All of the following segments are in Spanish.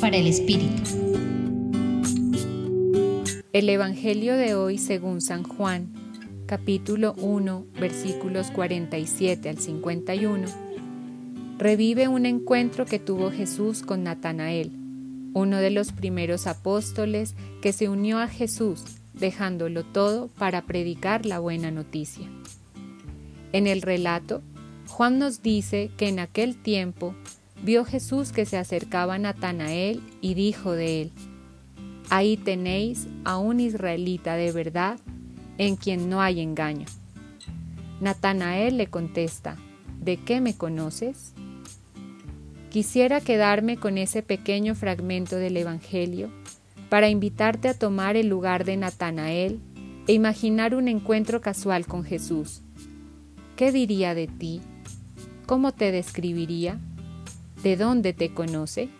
Para el Espíritu. El Evangelio de hoy según San Juan, capítulo 1, versículos 47 al 51, revive un encuentro que tuvo Jesús con Natanael, uno de los primeros apóstoles que se unió a Jesús, dejándolo todo para predicar la buena noticia. En el relato, Juan nos dice que en aquel tiempo vio Jesús que se acercaba a Natanael y dijo de él, Ahí tenéis a un israelita de verdad en quien no hay engaño. Natanael le contesta, ¿de qué me conoces? Quisiera quedarme con ese pequeño fragmento del Evangelio para invitarte a tomar el lugar de Natanael e imaginar un encuentro casual con Jesús. ¿Qué diría de ti? ¿Cómo te describiría? ¿De dónde te conoce?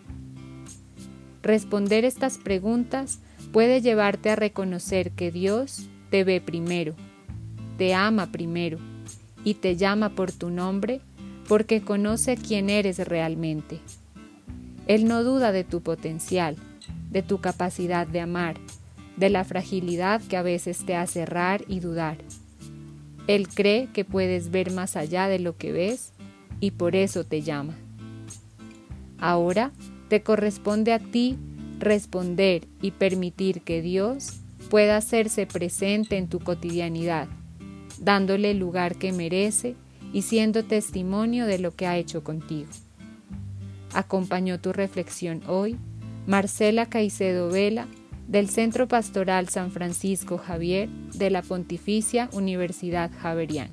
Responder estas preguntas puede llevarte a reconocer que Dios te ve primero, te ama primero y te llama por tu nombre porque conoce quién eres realmente. Él no duda de tu potencial, de tu capacidad de amar, de la fragilidad que a veces te hace errar y dudar. Él cree que puedes ver más allá de lo que ves y por eso te llama. Ahora te corresponde a ti responder y permitir que Dios pueda hacerse presente en tu cotidianidad, dándole el lugar que merece y siendo testimonio de lo que ha hecho contigo. Acompañó tu reflexión hoy Marcela Caicedo Vela del Centro Pastoral San Francisco Javier de la Pontificia Universidad Javeriana.